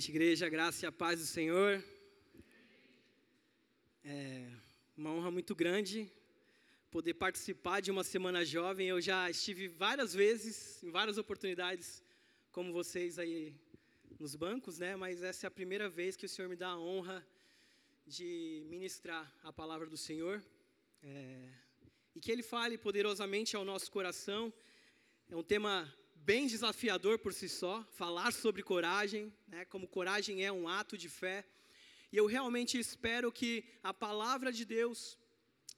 noite, igreja. Graça e a paz do Senhor. É uma honra muito grande poder participar de uma semana jovem. Eu já estive várias vezes, em várias oportunidades, como vocês aí nos bancos, né? Mas essa é a primeira vez que o Senhor me dá a honra de ministrar a palavra do Senhor. É, e que Ele fale poderosamente ao nosso coração. É um tema bem desafiador por si só, falar sobre coragem, né, como coragem é um ato de fé. E eu realmente espero que a palavra de Deus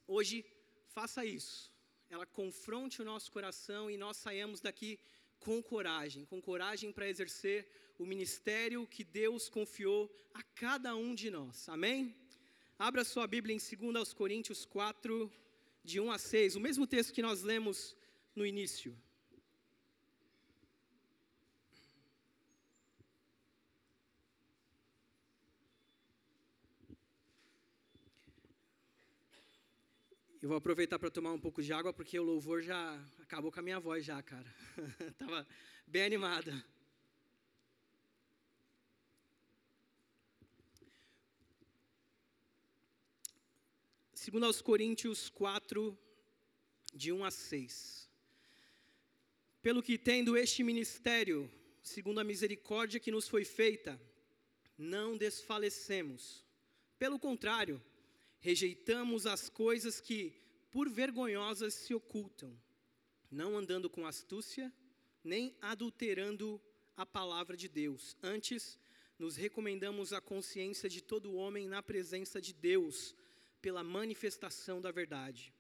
hoje faça isso. Ela confronte o nosso coração e nós saímos daqui com coragem, com coragem para exercer o ministério que Deus confiou a cada um de nós. Amém? Abra sua Bíblia em 2 Coríntios 4, de 1 a 6, o mesmo texto que nós lemos no início. Eu vou aproveitar para tomar um pouco de água, porque o louvor já acabou com a minha voz já, cara. Tava bem animada. Segundo aos Coríntios 4, de 1 a 6. Pelo que tendo este ministério, segundo a misericórdia que nos foi feita, não desfalecemos. Pelo contrário, rejeitamos as coisas que, por vergonhosas, se ocultam, não andando com astúcia, nem adulterando a palavra de Deus. Antes, nos recomendamos a consciência de todo homem na presença de Deus, pela manifestação da verdade.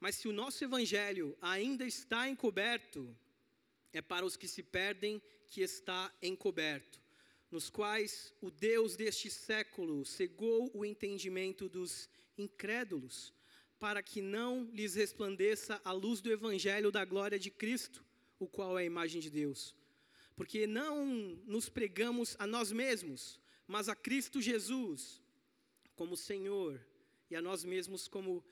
Mas se o nosso evangelho ainda está encoberto, é para os que se perdem que está encoberto nos quais o Deus deste século cegou o entendimento dos incrédulos, para que não lhes resplandeça a luz do evangelho da glória de Cristo, o qual é a imagem de Deus. Porque não nos pregamos a nós mesmos, mas a Cristo Jesus como Senhor e a nós mesmos como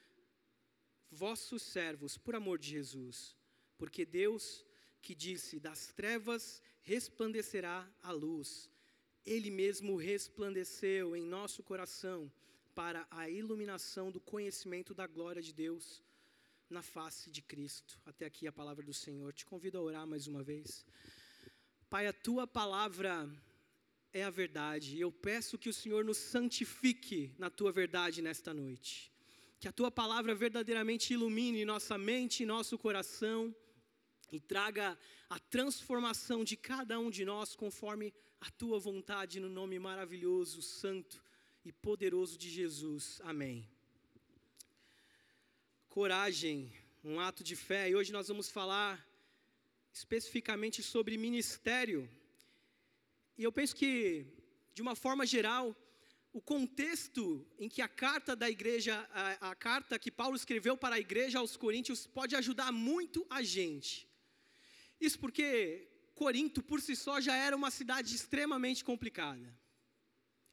vossos servos, por amor de Jesus. Porque Deus que disse: Das trevas resplandecerá a luz ele mesmo resplandeceu em nosso coração para a iluminação do conhecimento da glória de Deus na face de Cristo. Até aqui a palavra do Senhor. Te convido a orar mais uma vez. Pai, a tua palavra é a verdade. Eu peço que o Senhor nos santifique na tua verdade nesta noite. Que a tua palavra verdadeiramente ilumine nossa mente e nosso coração e traga a transformação de cada um de nós conforme a tua vontade, no nome maravilhoso, santo e poderoso de Jesus. Amém. Coragem, um ato de fé, e hoje nós vamos falar especificamente sobre ministério. E eu penso que, de uma forma geral, o contexto em que a carta da igreja, a, a, carta que Paulo escreveu para a igreja aos Coríntios, pode ajudar muito a gente. Isso porque Corinto por si só já era uma cidade extremamente complicada.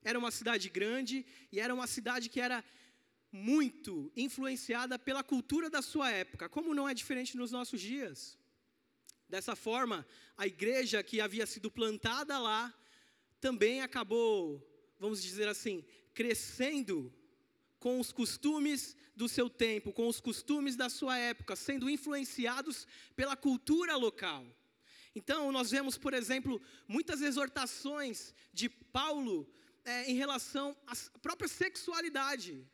Era uma cidade grande e era uma cidade que era muito influenciada pela cultura da sua época, como não é diferente nos nossos dias. Dessa forma, a igreja que havia sido plantada lá também acabou, vamos dizer assim, crescendo com os costumes do seu tempo, com os costumes da sua época, sendo influenciados pela cultura local. Então, nós vemos, por exemplo, muitas exortações de Paulo é, em relação à própria sexualidade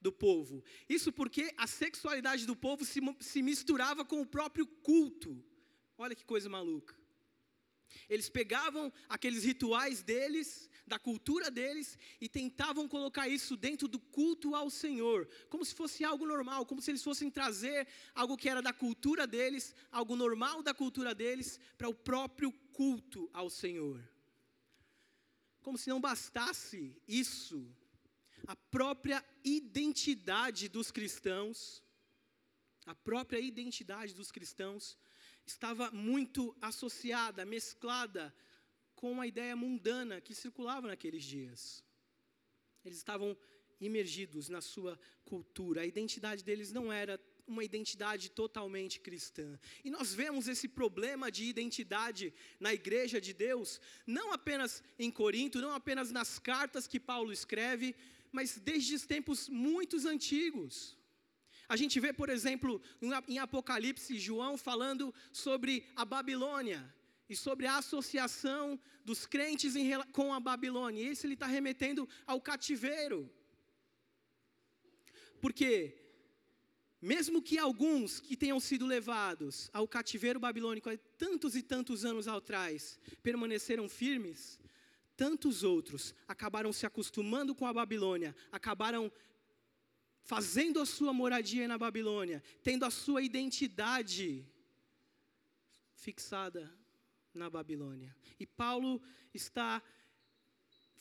do povo. Isso porque a sexualidade do povo se, se misturava com o próprio culto. Olha que coisa maluca. Eles pegavam aqueles rituais deles, da cultura deles, e tentavam colocar isso dentro do culto ao Senhor, como se fosse algo normal, como se eles fossem trazer algo que era da cultura deles, algo normal da cultura deles, para o próprio culto ao Senhor. Como se não bastasse isso, a própria identidade dos cristãos, a própria identidade dos cristãos estava muito associada, mesclada com a ideia mundana que circulava naqueles dias. Eles estavam imergidos na sua cultura. A identidade deles não era uma identidade totalmente cristã. E nós vemos esse problema de identidade na igreja de Deus, não apenas em Corinto, não apenas nas cartas que Paulo escreve, mas desde os tempos muito antigos. A gente vê, por exemplo, em Apocalipse, João falando sobre a Babilônia e sobre a associação dos crentes com a Babilônia. E esse ele está remetendo ao cativeiro. Porque mesmo que alguns que tenham sido levados ao cativeiro babilônico há tantos e tantos anos atrás permaneceram firmes, tantos outros acabaram se acostumando com a Babilônia, acabaram fazendo a sua moradia na Babilônia, tendo a sua identidade fixada na Babilônia. E Paulo está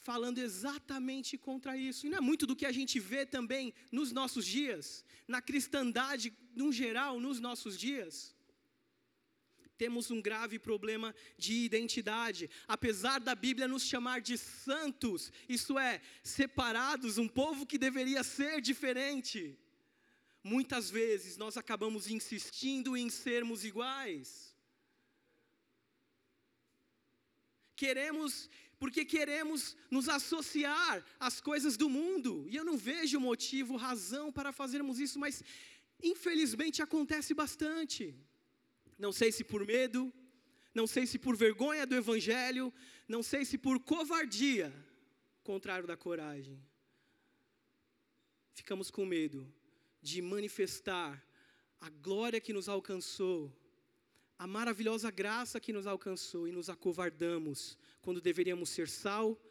falando exatamente contra isso. E não é muito do que a gente vê também nos nossos dias, na cristandade, no geral, nos nossos dias. Temos um grave problema de identidade. Apesar da Bíblia nos chamar de santos, isso é, separados, um povo que deveria ser diferente. Muitas vezes nós acabamos insistindo em sermos iguais. Queremos porque queremos nos associar às coisas do mundo. E eu não vejo motivo, razão para fazermos isso, mas infelizmente acontece bastante. Não sei se por medo, não sei se por vergonha do Evangelho, não sei se por covardia, contrário da coragem. Ficamos com medo de manifestar a glória que nos alcançou, a maravilhosa graça que nos alcançou e nos acovardamos quando deveríamos ser sal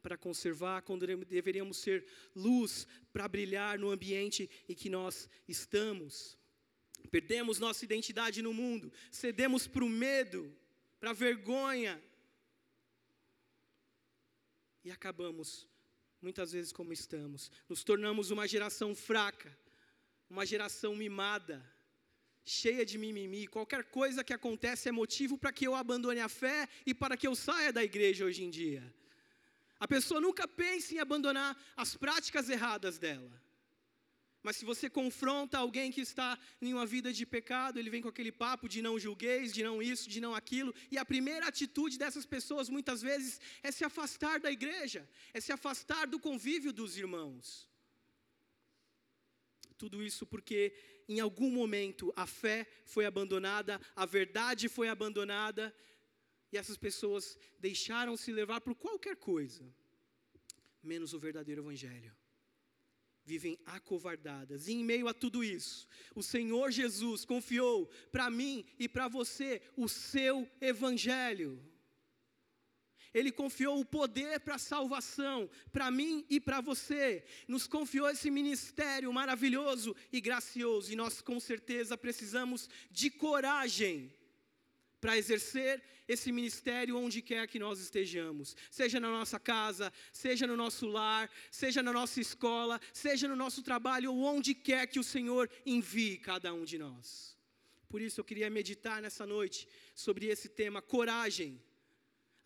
para conservar, quando deveríamos ser luz para brilhar no ambiente em que nós estamos. Perdemos nossa identidade no mundo, cedemos para o medo, para a vergonha, e acabamos, muitas vezes, como estamos. Nos tornamos uma geração fraca, uma geração mimada, cheia de mimimi. Qualquer coisa que acontece é motivo para que eu abandone a fé e para que eu saia da igreja hoje em dia. A pessoa nunca pensa em abandonar as práticas erradas dela. Mas se você confronta alguém que está em uma vida de pecado, ele vem com aquele papo de não julgueis, de não isso, de não aquilo, e a primeira atitude dessas pessoas muitas vezes é se afastar da igreja, é se afastar do convívio dos irmãos. Tudo isso porque em algum momento a fé foi abandonada, a verdade foi abandonada, e essas pessoas deixaram se levar por qualquer coisa, menos o verdadeiro Evangelho. Vivem acovardadas, e em meio a tudo isso, o Senhor Jesus confiou para mim e para você o seu Evangelho. Ele confiou o poder para a salvação, para mim e para você. Nos confiou esse ministério maravilhoso e gracioso, e nós com certeza precisamos de coragem para exercer esse ministério onde quer que nós estejamos, seja na nossa casa, seja no nosso lar, seja na nossa escola, seja no nosso trabalho ou onde quer que o Senhor envie cada um de nós. Por isso eu queria meditar nessa noite sobre esse tema, coragem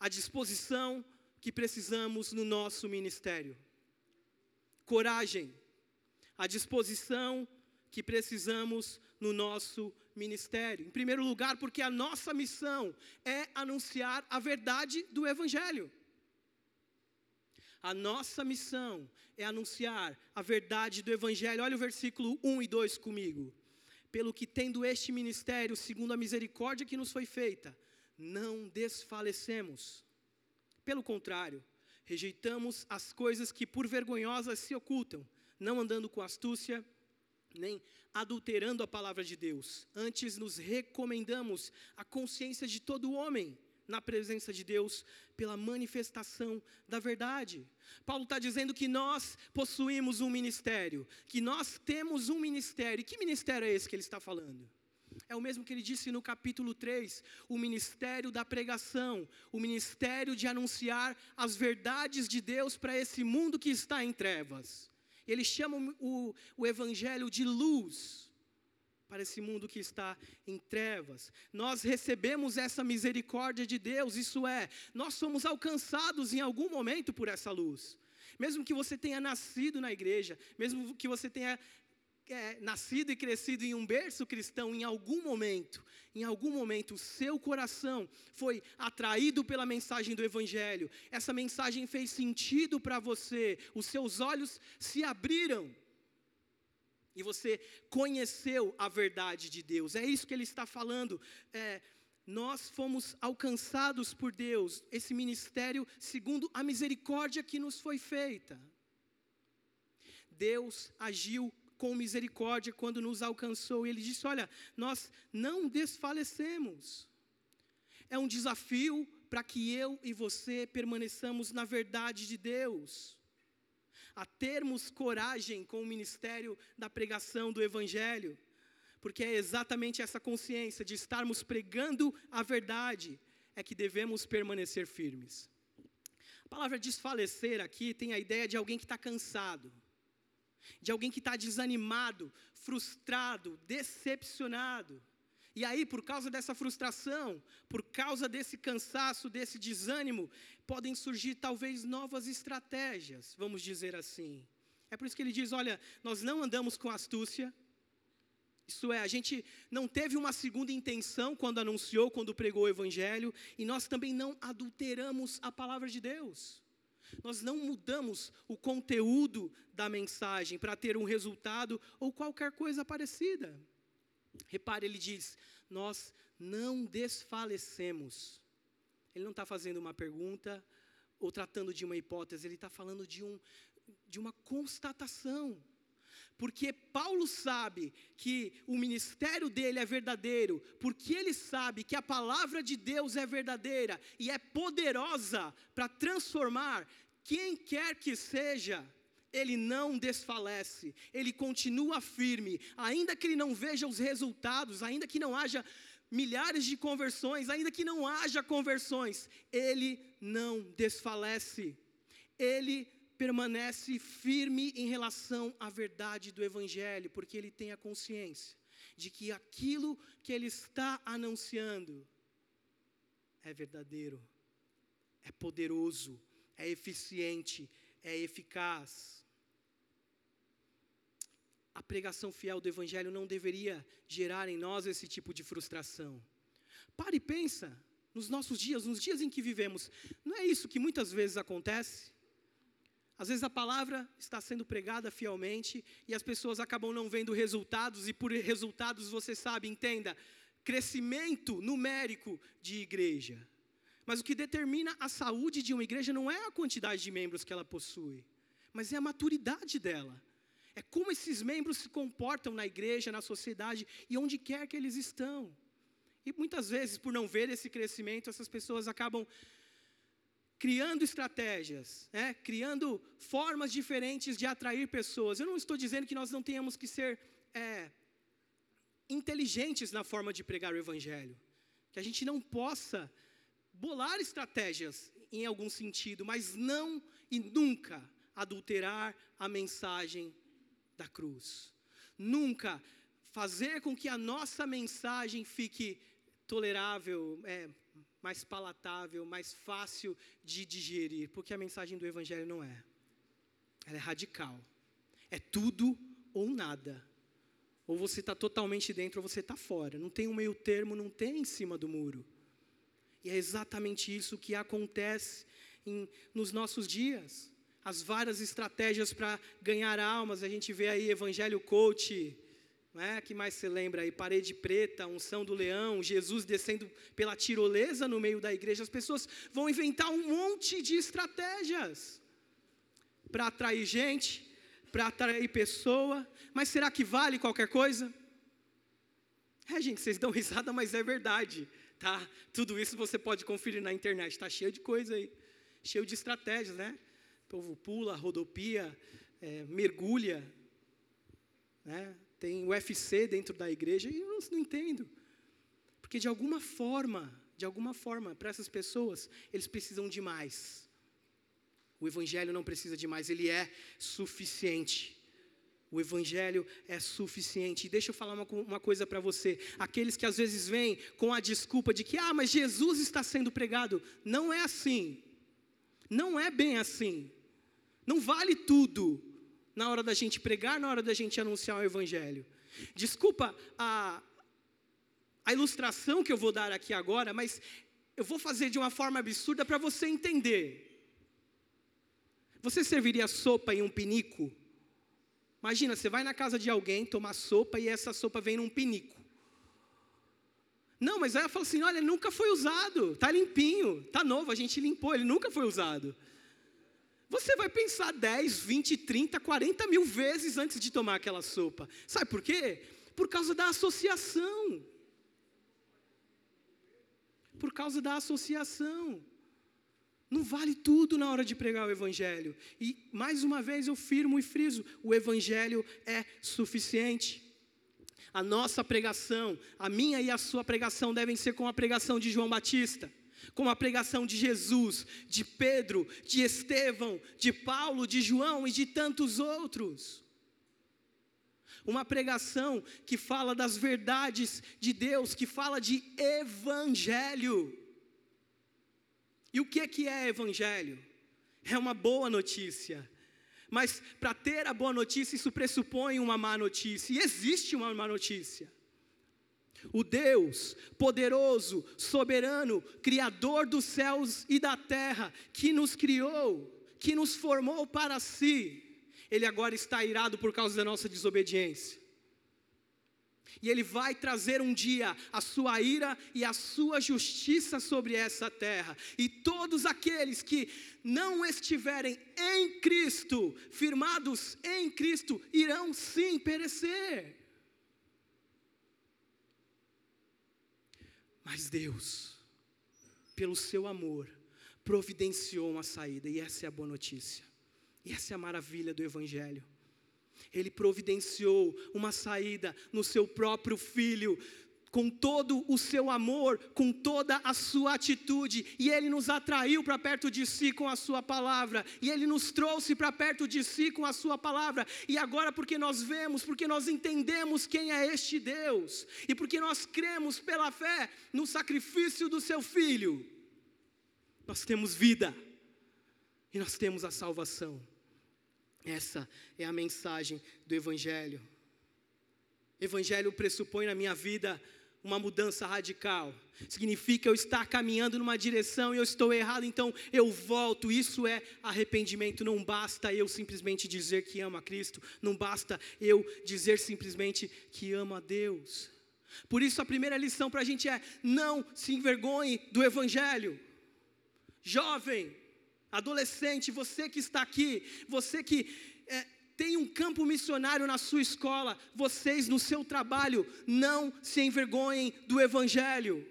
a disposição que precisamos no nosso ministério. Coragem, a disposição que precisamos no nosso ministério. Em primeiro lugar, porque a nossa missão é anunciar a verdade do Evangelho. A nossa missão é anunciar a verdade do Evangelho. Olha o versículo 1 e 2 comigo. Pelo que, tendo este ministério, segundo a misericórdia que nos foi feita, não desfalecemos. Pelo contrário, rejeitamos as coisas que por vergonhosas se ocultam, não andando com astúcia, nem adulterando a palavra de Deus. Antes nos recomendamos a consciência de todo homem na presença de Deus pela manifestação da verdade. Paulo está dizendo que nós possuímos um ministério, que nós temos um ministério. E que ministério é esse que ele está falando? É o mesmo que ele disse no capítulo 3, o ministério da pregação, o ministério de anunciar as verdades de Deus para esse mundo que está em trevas. Ele chama o, o evangelho de luz para esse mundo que está em trevas. Nós recebemos essa misericórdia de Deus, isso é, nós somos alcançados em algum momento por essa luz. Mesmo que você tenha nascido na igreja, mesmo que você tenha é, nascido e crescido em um berço cristão, em algum momento, em algum momento, o seu coração foi atraído pela mensagem do Evangelho, essa mensagem fez sentido para você, os seus olhos se abriram. E você conheceu a verdade de Deus, é isso que ele está falando. É, nós fomos alcançados por Deus, esse ministério, segundo a misericórdia que nos foi feita. Deus agiu com misericórdia quando nos alcançou. E ele disse: Olha, nós não desfalecemos. É um desafio para que eu e você permaneçamos na verdade de Deus, a termos coragem com o ministério da pregação do Evangelho, porque é exatamente essa consciência de estarmos pregando a verdade é que devemos permanecer firmes. A palavra desfalecer aqui tem a ideia de alguém que está cansado de alguém que está desanimado, frustrado, decepcionado. E aí, por causa dessa frustração, por causa desse cansaço, desse desânimo, podem surgir talvez novas estratégias, vamos dizer assim. É por isso que ele diz: olha, nós não andamos com astúcia. Isso é, a gente não teve uma segunda intenção quando anunciou, quando pregou o Evangelho, e nós também não adulteramos a palavra de Deus. Nós não mudamos o conteúdo da mensagem para ter um resultado ou qualquer coisa parecida. Repare, ele diz: Nós não desfalecemos. Ele não está fazendo uma pergunta ou tratando de uma hipótese, ele está falando de, um, de uma constatação. Porque Paulo sabe que o ministério dele é verdadeiro, porque ele sabe que a palavra de Deus é verdadeira e é poderosa para transformar quem quer que seja, ele não desfalece, ele continua firme, ainda que ele não veja os resultados, ainda que não haja milhares de conversões, ainda que não haja conversões, ele não desfalece, ele permanece firme em relação à verdade do Evangelho, porque ele tem a consciência de que aquilo que ele está anunciando é verdadeiro, é poderoso, é eficiente, é eficaz. A pregação fiel do Evangelho não deveria gerar em nós esse tipo de frustração. Pare e pensa nos nossos dias, nos dias em que vivemos. Não é isso que muitas vezes acontece? Às vezes a palavra está sendo pregada fielmente e as pessoas acabam não vendo resultados, e por resultados você sabe, entenda, crescimento numérico de igreja. Mas o que determina a saúde de uma igreja não é a quantidade de membros que ela possui, mas é a maturidade dela. É como esses membros se comportam na igreja, na sociedade e onde quer que eles estão. E muitas vezes, por não ver esse crescimento, essas pessoas acabam criando estratégias, né? criando formas diferentes de atrair pessoas. Eu não estou dizendo que nós não tenhamos que ser é, inteligentes na forma de pregar o Evangelho, que a gente não possa bolar estratégias em algum sentido, mas não e nunca adulterar a mensagem da cruz. Nunca fazer com que a nossa mensagem fique tolerável, é, mais palatável, mais fácil de digerir, porque a mensagem do Evangelho não é. Ela é radical. É tudo ou nada. Ou você está totalmente dentro ou você está fora. Não tem um meio termo, não tem em cima do muro. E é exatamente isso que acontece em, nos nossos dias. As várias estratégias para ganhar almas, a gente vê aí Evangelho Coach, né? que mais se lembra aí? Parede preta, unção do leão, Jesus descendo pela tirolesa no meio da igreja. As pessoas vão inventar um monte de estratégias para atrair gente, para atrair pessoa, mas será que vale qualquer coisa? É, gente, vocês dão risada, mas é verdade tá? Tudo isso você pode conferir na internet, está cheio de coisa aí, cheio de estratégias, né? O povo pula, rodopia, é, mergulha, né? Tem UFC dentro da igreja e eu não, não entendo, porque de alguma forma, de alguma forma, para essas pessoas, eles precisam de mais. O evangelho não precisa de mais, ele é suficiente. O Evangelho é suficiente. E deixa eu falar uma, uma coisa para você. Aqueles que às vezes vêm com a desculpa de que, ah, mas Jesus está sendo pregado. Não é assim. Não é bem assim. Não vale tudo. Na hora da gente pregar, na hora da gente anunciar o Evangelho. Desculpa a, a ilustração que eu vou dar aqui agora, mas eu vou fazer de uma forma absurda para você entender. Você serviria sopa em um pinico? Imagina, você vai na casa de alguém tomar sopa e essa sopa vem num pinico. Não, mas aí ela fala assim: olha, nunca foi usado, está limpinho, está novo, a gente limpou, ele nunca foi usado. Você vai pensar 10, 20, 30, 40 mil vezes antes de tomar aquela sopa. Sabe por quê? Por causa da associação. Por causa da associação. Não vale tudo na hora de pregar o Evangelho. E, mais uma vez, eu firmo e friso: o Evangelho é suficiente. A nossa pregação, a minha e a sua pregação devem ser como a pregação de João Batista, como a pregação de Jesus, de Pedro, de Estevão, de Paulo, de João e de tantos outros. Uma pregação que fala das verdades de Deus, que fala de evangelho. E o que é que é evangelho? É uma boa notícia. Mas para ter a boa notícia, isso pressupõe uma má notícia. E existe uma má notícia. O Deus poderoso, soberano, criador dos céus e da terra, que nos criou, que nos formou para si, ele agora está irado por causa da nossa desobediência. E Ele vai trazer um dia a sua ira e a sua justiça sobre essa terra. E todos aqueles que não estiverem em Cristo, firmados em Cristo, irão sim perecer. Mas Deus, pelo seu amor, providenciou uma saída, e essa é a boa notícia. E essa é a maravilha do Evangelho. Ele providenciou uma saída no seu próprio filho, com todo o seu amor, com toda a sua atitude, e Ele nos atraiu para perto de si com a Sua palavra, e Ele nos trouxe para perto de si com a Sua palavra, e agora, porque nós vemos, porque nós entendemos quem é este Deus, e porque nós cremos pela fé no sacrifício do Seu Filho, nós temos vida, e nós temos a salvação. Essa é a mensagem do Evangelho. Evangelho pressupõe na minha vida uma mudança radical. Significa eu estar caminhando numa direção e eu estou errado, então eu volto. Isso é arrependimento. Não basta eu simplesmente dizer que amo a Cristo, não basta eu dizer simplesmente que amo a Deus. Por isso, a primeira lição para a gente é: não se envergonhe do Evangelho. Jovem, adolescente, você que está aqui, você que é, tem um campo missionário na sua escola, vocês no seu trabalho, não se envergonhem do Evangelho,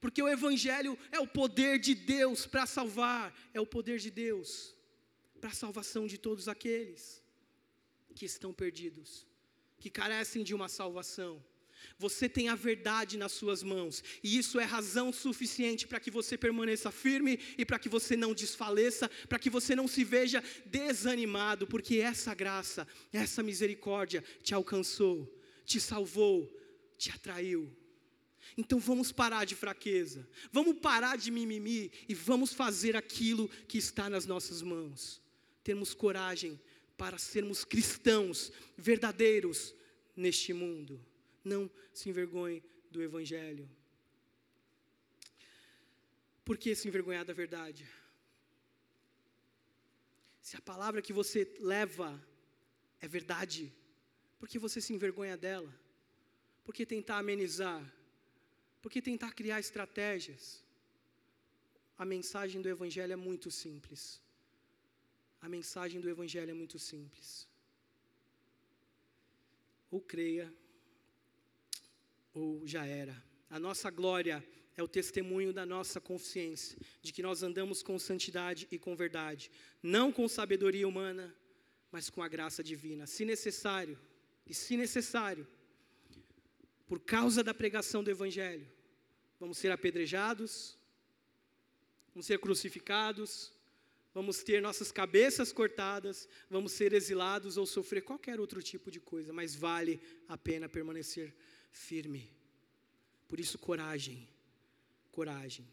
porque o Evangelho é o poder de Deus para salvar, é o poder de Deus para a salvação de todos aqueles que estão perdidos, que carecem de uma salvação. Você tem a verdade nas suas mãos, e isso é razão suficiente para que você permaneça firme e para que você não desfaleça, para que você não se veja desanimado, porque essa graça, essa misericórdia te alcançou, te salvou, te atraiu. Então vamos parar de fraqueza, vamos parar de mimimi e vamos fazer aquilo que está nas nossas mãos. Termos coragem para sermos cristãos verdadeiros neste mundo. Não se envergonhe do Evangelho. Por que se envergonhar da verdade? Se a palavra que você leva é verdade, por que você se envergonha dela? Por que tentar amenizar? Por que tentar criar estratégias? A mensagem do Evangelho é muito simples. A mensagem do Evangelho é muito simples. Ou creia ou já era. A nossa glória é o testemunho da nossa consciência, de que nós andamos com santidade e com verdade, não com sabedoria humana, mas com a graça divina. Se necessário, e se necessário, por causa da pregação do Evangelho, vamos ser apedrejados, vamos ser crucificados, vamos ter nossas cabeças cortadas, vamos ser exilados ou sofrer qualquer outro tipo de coisa, mas vale a pena permanecer firme. Por isso, coragem, coragem,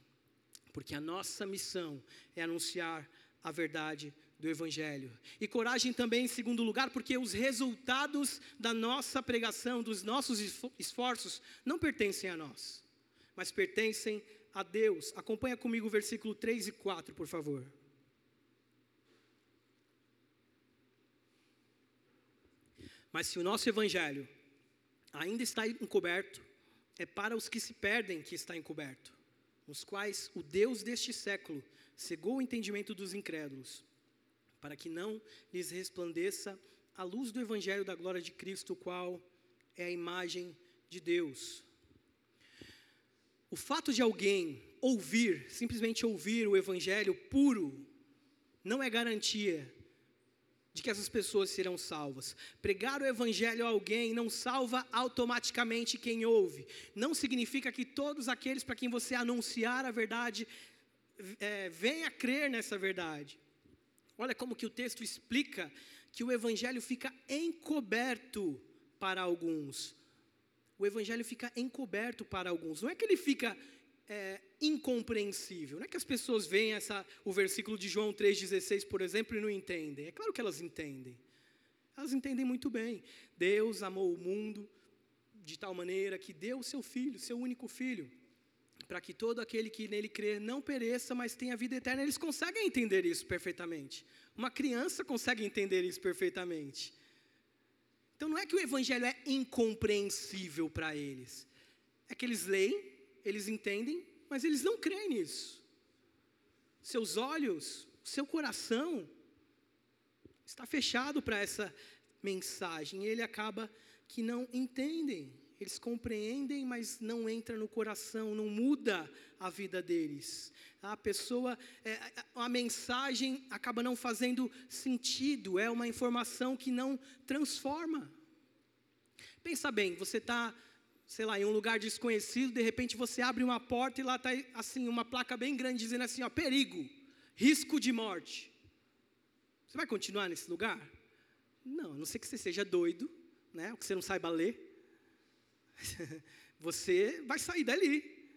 porque a nossa missão é anunciar a verdade do Evangelho. E coragem também, em segundo lugar, porque os resultados da nossa pregação, dos nossos esforços, não pertencem a nós, mas pertencem a Deus. Acompanha comigo o versículo 3 e 4, por favor. Mas se o nosso Evangelho ainda está encoberto, é para os que se perdem que está encoberto, os quais o Deus deste século cegou o entendimento dos incrédulos para que não lhes resplandeça a luz do Evangelho da glória de Cristo, qual é a imagem de Deus. O fato de alguém ouvir, simplesmente ouvir o Evangelho puro, não é garantia de que essas pessoas serão salvas. Pregar o Evangelho a alguém não salva automaticamente quem ouve. Não significa que todos aqueles para quem você anunciar a verdade é, venha crer nessa verdade. Olha como que o texto explica que o evangelho fica encoberto para alguns. O evangelho fica encoberto para alguns. Não é que ele fica é, incompreensível. Não é que as pessoas veem essa, o versículo de João 3,16, por exemplo, e não entendem. É claro que elas entendem. Elas entendem muito bem. Deus amou o mundo de tal maneira que deu o seu filho, seu único filho para que todo aquele que nele crer não pereça, mas tenha vida eterna. Eles conseguem entender isso perfeitamente. Uma criança consegue entender isso perfeitamente. Então não é que o evangelho é incompreensível para eles. É que eles leem, eles entendem, mas eles não creem nisso. Seus olhos, seu coração está fechado para essa mensagem, ele acaba que não entendem eles compreendem, mas não entra no coração, não muda a vida deles. A pessoa, é, a mensagem acaba não fazendo sentido, é uma informação que não transforma. Pensa bem, você está, sei lá, em um lugar desconhecido, de repente você abre uma porta e lá está assim uma placa bem grande dizendo assim, ó, perigo, risco de morte. Você vai continuar nesse lugar? Não, a não ser que você seja doido, né, ou que você não saiba ler. você vai sair dali.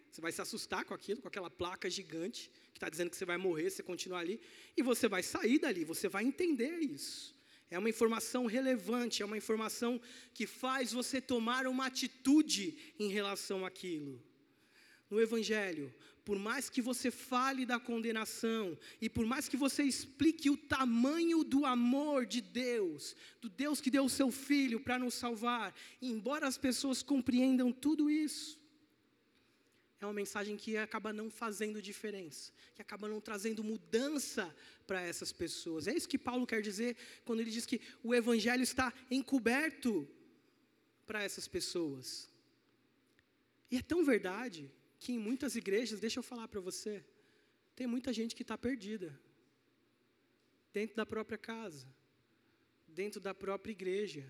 Você vai se assustar com aquilo, com aquela placa gigante que está dizendo que você vai morrer, você continua ali, e você vai sair dali, você vai entender isso. É uma informação relevante, é uma informação que faz você tomar uma atitude em relação àquilo. No Evangelho, por mais que você fale da condenação, e por mais que você explique o tamanho do amor de Deus, do Deus que deu o seu filho para nos salvar, embora as pessoas compreendam tudo isso, é uma mensagem que acaba não fazendo diferença, que acaba não trazendo mudança para essas pessoas. É isso que Paulo quer dizer quando ele diz que o evangelho está encoberto para essas pessoas. E é tão verdade que em muitas igrejas, deixa eu falar para você, tem muita gente que está perdida. Dentro da própria casa, dentro da própria igreja.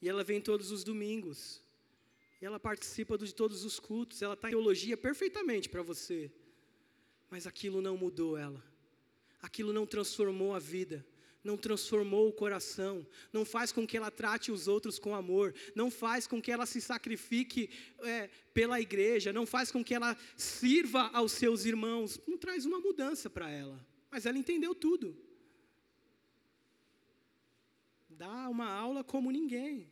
E ela vem todos os domingos. Ela participa de todos os cultos. Ela está em teologia perfeitamente para você. Mas aquilo não mudou ela. Aquilo não transformou a vida não transformou o coração, não faz com que ela trate os outros com amor, não faz com que ela se sacrifique é, pela igreja, não faz com que ela sirva aos seus irmãos, não traz uma mudança para ela. Mas ela entendeu tudo. Dá uma aula como ninguém.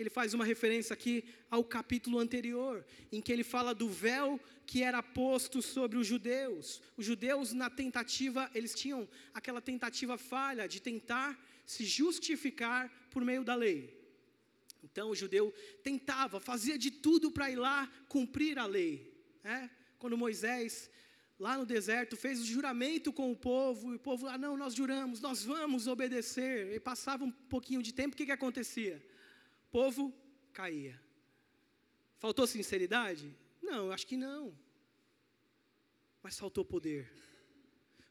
Ele faz uma referência aqui ao capítulo anterior, em que ele fala do véu que era posto sobre os judeus. Os judeus, na tentativa, eles tinham aquela tentativa falha de tentar se justificar por meio da lei. Então, o judeu tentava, fazia de tudo para ir lá cumprir a lei. Né? Quando Moisés, lá no deserto, fez o juramento com o povo, e o povo, ah, não, nós juramos, nós vamos obedecer. E passava um pouquinho de tempo, o que, que acontecia? Povo caía. Faltou sinceridade? Não, acho que não. Mas faltou poder.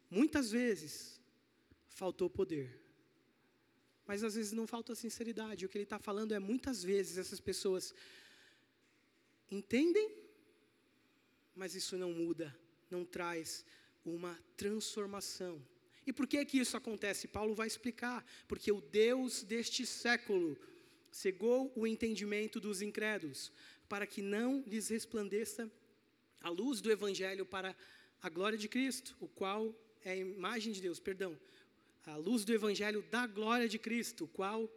Muitas vezes faltou poder. Mas às vezes não falta sinceridade. O que ele está falando é muitas vezes essas pessoas entendem, mas isso não muda, não traz uma transformação. E por que que isso acontece? Paulo vai explicar. Porque o Deus deste século cegou o entendimento dos incrédulos, para que não lhes resplandeça a luz do evangelho para a glória de Cristo, o qual é a imagem de Deus, perdão. à luz do evangelho da glória de Cristo, o qual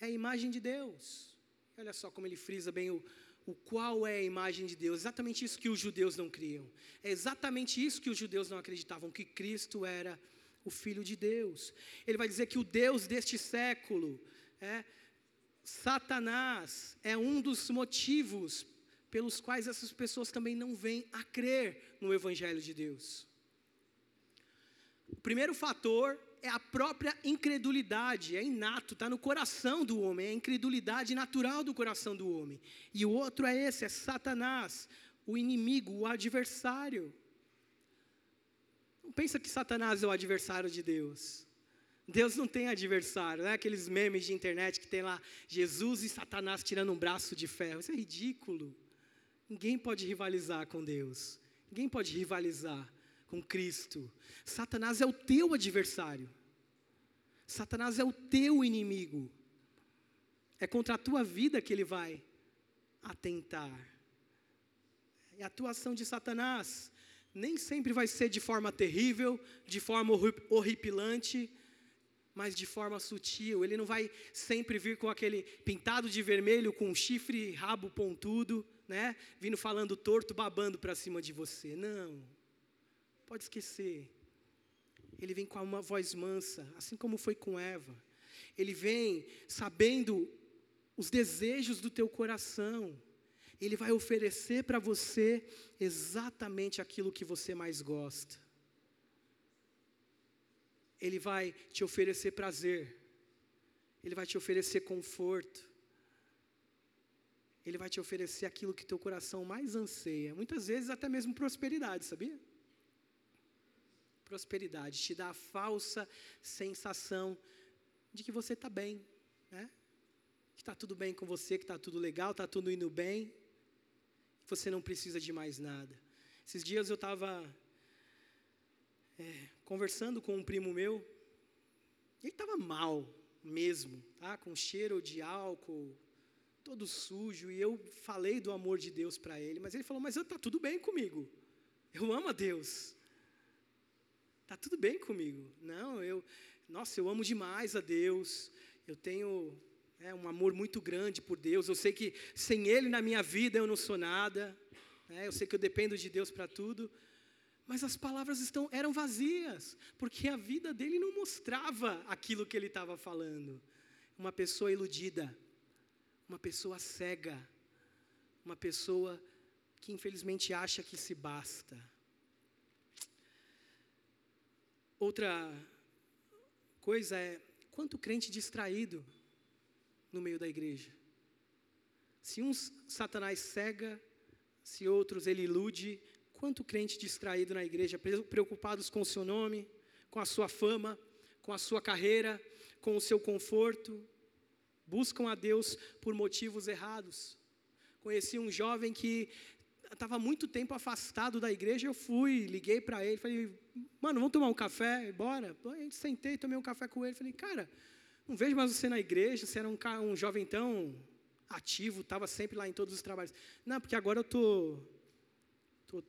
é a imagem de Deus. Olha só como ele frisa bem o, o qual é a imagem de Deus. Exatamente isso que os judeus não criam. É exatamente isso que os judeus não acreditavam, que Cristo era o Filho de Deus. Ele vai dizer que o Deus deste século, é, Satanás, é um dos motivos pelos quais essas pessoas também não vêm a crer no Evangelho de Deus. O primeiro fator é a própria incredulidade, é inato, está no coração do homem, é a incredulidade natural do coração do homem. E o outro é esse, é Satanás, o inimigo, o adversário. Não pensa que Satanás é o adversário de Deus. Deus não tem adversário, né? Aqueles memes de internet que tem lá Jesus e Satanás tirando um braço de ferro. Isso é ridículo. Ninguém pode rivalizar com Deus. Ninguém pode rivalizar com Cristo. Satanás é o teu adversário. Satanás é o teu inimigo. É contra a tua vida que ele vai atentar. E a atuação de Satanás nem sempre vai ser de forma terrível, de forma horripilante, mas de forma sutil. Ele não vai sempre vir com aquele pintado de vermelho, com chifre rabo pontudo, né? Vindo falando torto, babando para cima de você. Não. Pode esquecer. Ele vem com uma voz mansa, assim como foi com Eva. Ele vem sabendo os desejos do teu coração. Ele vai oferecer para você exatamente aquilo que você mais gosta. Ele vai te oferecer prazer. Ele vai te oferecer conforto. Ele vai te oferecer aquilo que teu coração mais anseia. Muitas vezes até mesmo prosperidade, sabia? prosperidade, te dá a falsa sensação de que você está bem, né? que está tudo bem com você, que está tudo legal, está tudo indo bem, você não precisa de mais nada. Esses dias eu estava é, conversando com um primo meu, ele estava mal mesmo, tá? com cheiro de álcool, todo sujo, e eu falei do amor de Deus para ele, mas ele falou: Mas está tudo bem comigo, eu amo a Deus. Tá tudo bem comigo. Não, eu, nossa, eu amo demais a Deus. Eu tenho é, um amor muito grande por Deus. Eu sei que sem Ele na minha vida eu não sou nada. Né? Eu sei que eu dependo de Deus para tudo. Mas as palavras estão, eram vazias, porque a vida dele não mostrava aquilo que ele estava falando. Uma pessoa iludida, uma pessoa cega, uma pessoa que infelizmente acha que se basta. Outra coisa é quanto crente distraído no meio da igreja. Se uns Satanás cega, se outros ele ilude, quanto crente distraído na igreja, preocupados com o seu nome, com a sua fama, com a sua carreira, com o seu conforto, buscam a Deus por motivos errados. Conheci um jovem que estava muito tempo afastado da igreja, eu fui, liguei para ele, falei, mano, vamos tomar um café, bora. Gente sentei, tomei um café com ele, falei, cara, não vejo mais você na igreja, você era um, um jovem tão ativo, estava sempre lá em todos os trabalhos. Não, porque agora eu tô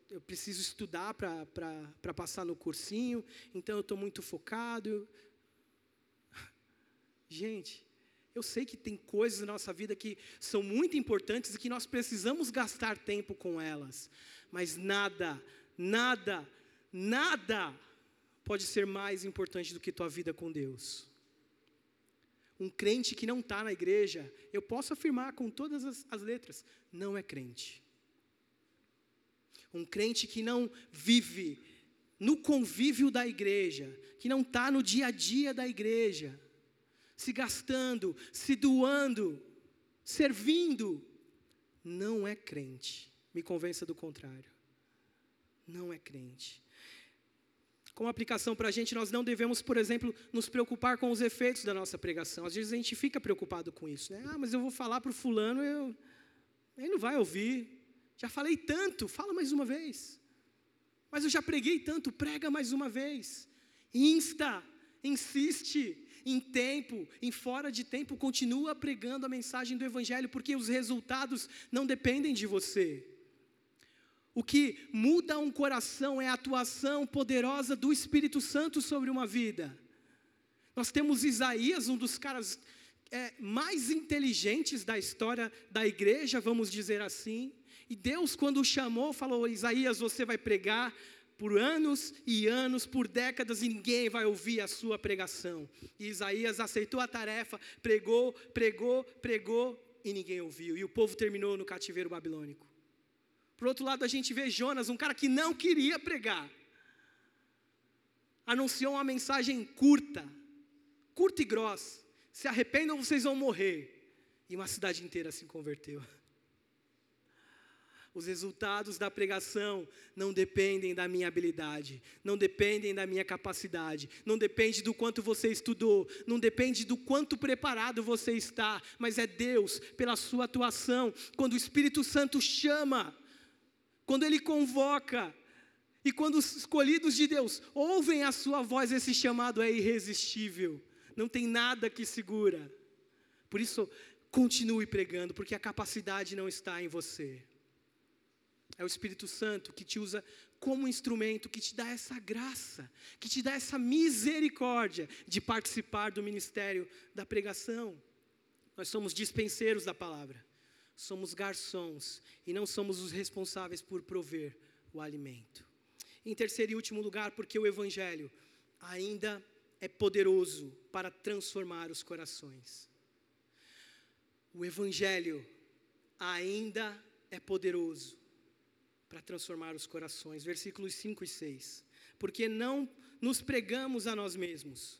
eu preciso estudar para passar no cursinho, então eu estou muito focado. Gente, eu sei que tem coisas na nossa vida que são muito importantes e que nós precisamos gastar tempo com elas, mas nada, nada, nada pode ser mais importante do que tua vida com Deus. Um crente que não está na igreja, eu posso afirmar com todas as, as letras, não é crente. Um crente que não vive no convívio da igreja, que não está no dia a dia da igreja, se gastando, se doando, servindo, não é crente. Me convença do contrário. Não é crente. Como aplicação para a gente, nós não devemos, por exemplo, nos preocupar com os efeitos da nossa pregação. Às vezes a gente fica preocupado com isso, né? Ah, mas eu vou falar para o fulano, eu... ele não vai ouvir. Já falei tanto, fala mais uma vez. Mas eu já preguei tanto, prega mais uma vez. Insta, insiste, em tempo, em fora de tempo, continua pregando a mensagem do Evangelho, porque os resultados não dependem de você. O que muda um coração é a atuação poderosa do Espírito Santo sobre uma vida. Nós temos Isaías, um dos caras é, mais inteligentes da história da igreja, vamos dizer assim. E Deus, quando o chamou, falou: Isaías, você vai pregar por anos e anos, por décadas, e ninguém vai ouvir a sua pregação. E Isaías aceitou a tarefa, pregou, pregou, pregou, e ninguém ouviu. E o povo terminou no cativeiro babilônico. Por outro lado, a gente vê Jonas, um cara que não queria pregar, anunciou uma mensagem curta, curta e grossa: se arrependam, vocês vão morrer. E uma cidade inteira se converteu. Os resultados da pregação não dependem da minha habilidade, não dependem da minha capacidade, não depende do quanto você estudou, não depende do quanto preparado você está, mas é Deus, pela sua atuação, quando o Espírito Santo chama, quando ele convoca, e quando os escolhidos de Deus ouvem a sua voz, esse chamado é irresistível, não tem nada que segura. Por isso, continue pregando, porque a capacidade não está em você. É o Espírito Santo que te usa como instrumento, que te dá essa graça, que te dá essa misericórdia de participar do ministério da pregação. Nós somos dispenseiros da palavra, somos garçons e não somos os responsáveis por prover o alimento. Em terceiro e último lugar, porque o Evangelho ainda é poderoso para transformar os corações. O Evangelho ainda é poderoso para transformar os corações. Versículos 5 e 6. Porque não nos pregamos a nós mesmos,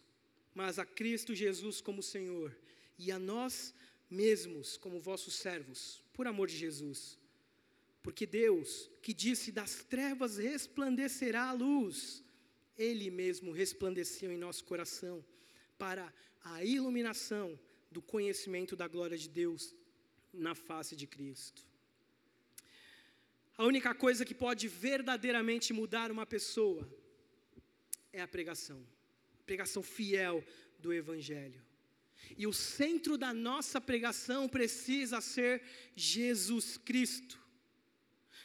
mas a Cristo Jesus como Senhor, e a nós mesmos como vossos servos, por amor de Jesus. Porque Deus, que disse: Das trevas resplandecerá a luz, Ele mesmo resplandeceu em nosso coração, para a iluminação do conhecimento da glória de Deus na face de Cristo. A única coisa que pode verdadeiramente mudar uma pessoa é a pregação, a pregação fiel do Evangelho. E o centro da nossa pregação precisa ser Jesus Cristo.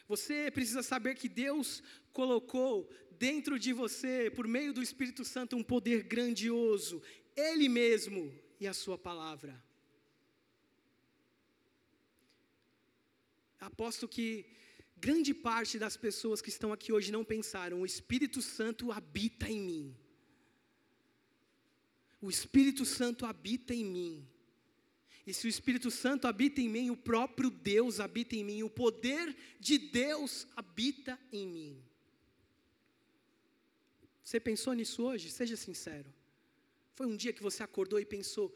Você precisa saber que Deus colocou dentro de você, por meio do Espírito Santo, um poder grandioso, Ele mesmo e a Sua palavra. Aposto que grande parte das pessoas que estão aqui hoje não pensaram: o Espírito Santo habita em mim. O Espírito Santo habita em mim. E se o Espírito Santo habita em mim, o próprio Deus habita em mim, o poder de Deus habita em mim. Você pensou nisso hoje? Seja sincero. Foi um dia que você acordou e pensou: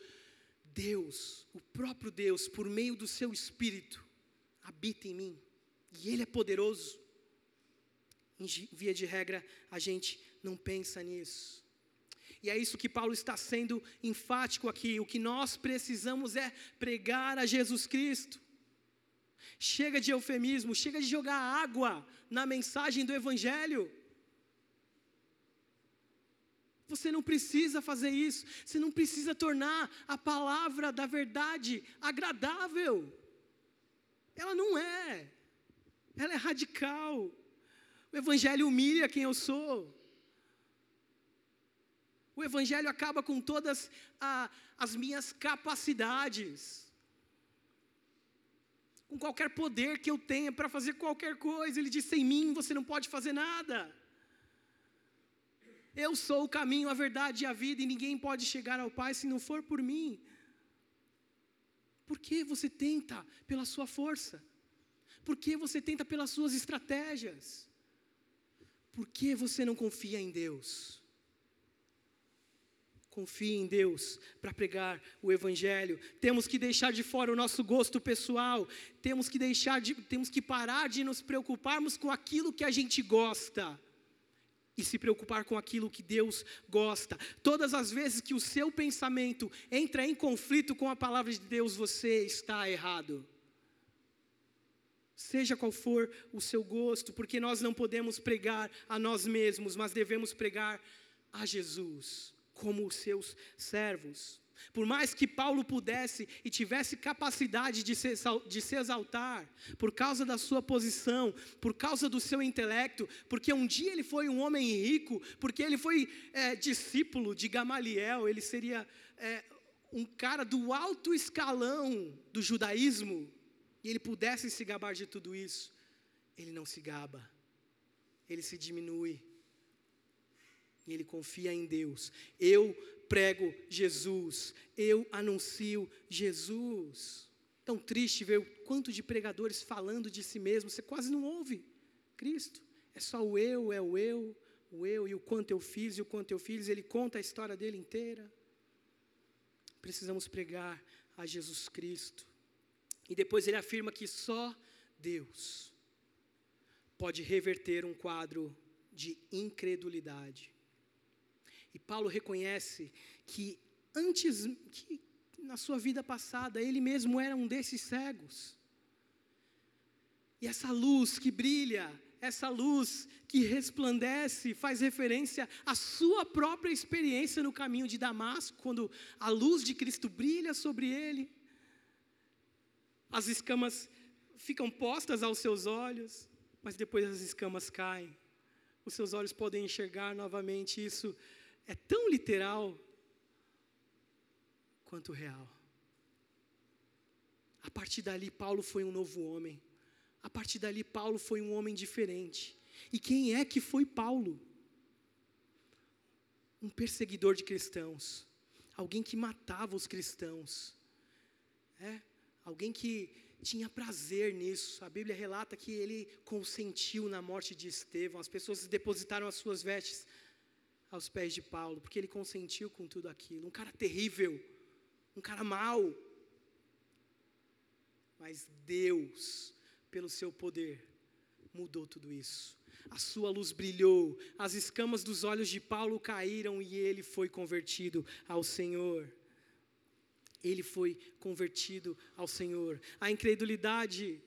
Deus, o próprio Deus, por meio do seu Espírito, habita em mim. E Ele é poderoso. Via de regra, a gente não pensa nisso. E é isso que Paulo está sendo enfático aqui. O que nós precisamos é pregar a Jesus Cristo. Chega de eufemismo, chega de jogar água na mensagem do Evangelho. Você não precisa fazer isso, você não precisa tornar a palavra da verdade agradável. Ela não é ela é radical. O Evangelho humilha quem eu sou. O Evangelho acaba com todas a, as minhas capacidades. Com qualquer poder que eu tenha para fazer qualquer coisa. Ele diz: sem mim você não pode fazer nada. Eu sou o caminho, a verdade e a vida, e ninguém pode chegar ao Pai se não for por mim. Por que você tenta pela sua força? Por que você tenta pelas suas estratégias? Por que você não confia em Deus? Confie em Deus para pregar o Evangelho. Temos que deixar de fora o nosso gosto pessoal. Temos que deixar de, temos que parar de nos preocuparmos com aquilo que a gente gosta e se preocupar com aquilo que Deus gosta. Todas as vezes que o seu pensamento entra em conflito com a palavra de Deus, você está errado seja qual for o seu gosto, porque nós não podemos pregar a nós mesmos, mas devemos pregar a Jesus como os seus servos. Por mais que Paulo pudesse e tivesse capacidade de se, de se exaltar, por causa da sua posição, por causa do seu intelecto, porque um dia ele foi um homem rico, porque ele foi é, discípulo de Gamaliel, ele seria é, um cara do alto escalão do judaísmo, e ele pudesse se gabar de tudo isso, ele não se gaba, ele se diminui, e ele confia em Deus. Eu prego Jesus, eu anuncio Jesus. Tão triste ver o quanto de pregadores falando de si mesmo, você quase não ouve Cristo. É só o eu, é o eu, o eu e o quanto eu fiz e o quanto eu fiz, ele conta a história dele inteira. Precisamos pregar a Jesus Cristo. E depois ele afirma que só Deus pode reverter um quadro de incredulidade. E Paulo reconhece que antes, que na sua vida passada, ele mesmo era um desses cegos. E essa luz que brilha, essa luz que resplandece, faz referência à sua própria experiência no caminho de Damasco, quando a luz de Cristo brilha sobre ele. As escamas ficam postas aos seus olhos, mas depois as escamas caem. Os seus olhos podem enxergar novamente isso é tão literal quanto real. A partir dali, Paulo foi um novo homem. A partir dali, Paulo foi um homem diferente. E quem é que foi Paulo? Um perseguidor de cristãos, alguém que matava os cristãos, é? Alguém que tinha prazer nisso. A Bíblia relata que ele consentiu na morte de Estevão, as pessoas depositaram as suas vestes aos pés de Paulo, porque ele consentiu com tudo aquilo. Um cara terrível, um cara mau. Mas Deus, pelo seu poder, mudou tudo isso. A sua luz brilhou, as escamas dos olhos de Paulo caíram e ele foi convertido ao Senhor. Ele foi convertido ao Senhor. A incredulidade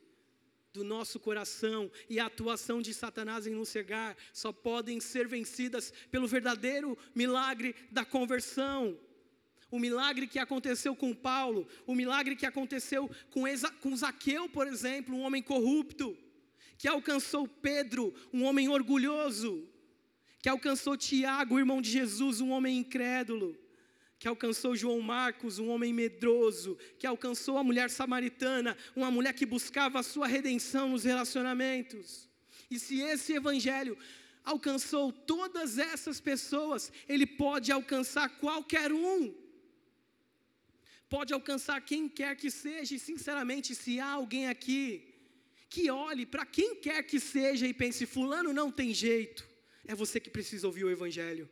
do nosso coração e a atuação de Satanás em nos cegar só podem ser vencidas pelo verdadeiro milagre da conversão. O milagre que aconteceu com Paulo, o milagre que aconteceu com, Exa, com Zaqueu, por exemplo, um homem corrupto, que alcançou Pedro, um homem orgulhoso, que alcançou Tiago, irmão de Jesus, um homem incrédulo que alcançou João Marcos, um homem medroso, que alcançou a mulher samaritana, uma mulher que buscava a sua redenção nos relacionamentos. E se esse evangelho alcançou todas essas pessoas, ele pode alcançar qualquer um. Pode alcançar quem quer que seja, e sinceramente, se há alguém aqui que olhe para quem quer que seja e pense: Fulano não tem jeito, é você que precisa ouvir o Evangelho.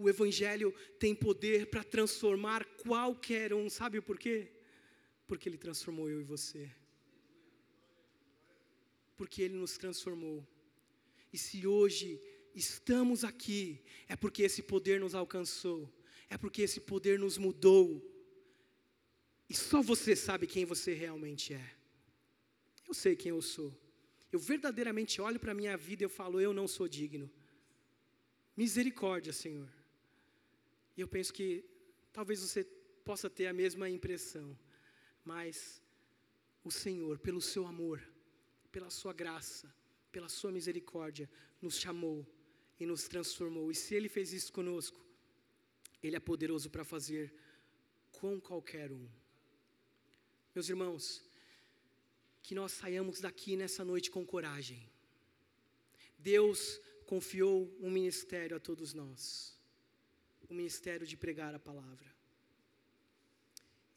O Evangelho tem poder para transformar qualquer um. Sabe por quê? Porque Ele transformou eu e você. Porque Ele nos transformou. E se hoje estamos aqui, é porque esse poder nos alcançou, é porque esse poder nos mudou. E só você sabe quem você realmente é. Eu sei quem eu sou. Eu verdadeiramente olho para a minha vida e eu falo: eu não sou digno. Misericórdia, Senhor. E eu penso que talvez você possa ter a mesma impressão, mas o Senhor, pelo seu amor, pela sua graça, pela sua misericórdia, nos chamou e nos transformou. E se Ele fez isso conosco, Ele é poderoso para fazer com qualquer um. Meus irmãos, que nós saiamos daqui nessa noite com coragem. Deus confiou um ministério a todos nós o ministério de pregar a palavra.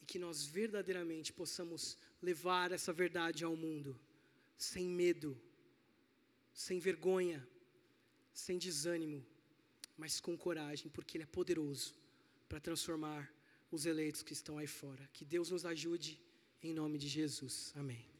E que nós verdadeiramente possamos levar essa verdade ao mundo, sem medo, sem vergonha, sem desânimo, mas com coragem, porque Ele é poderoso para transformar os eleitos que estão aí fora. Que Deus nos ajude, em nome de Jesus. Amém.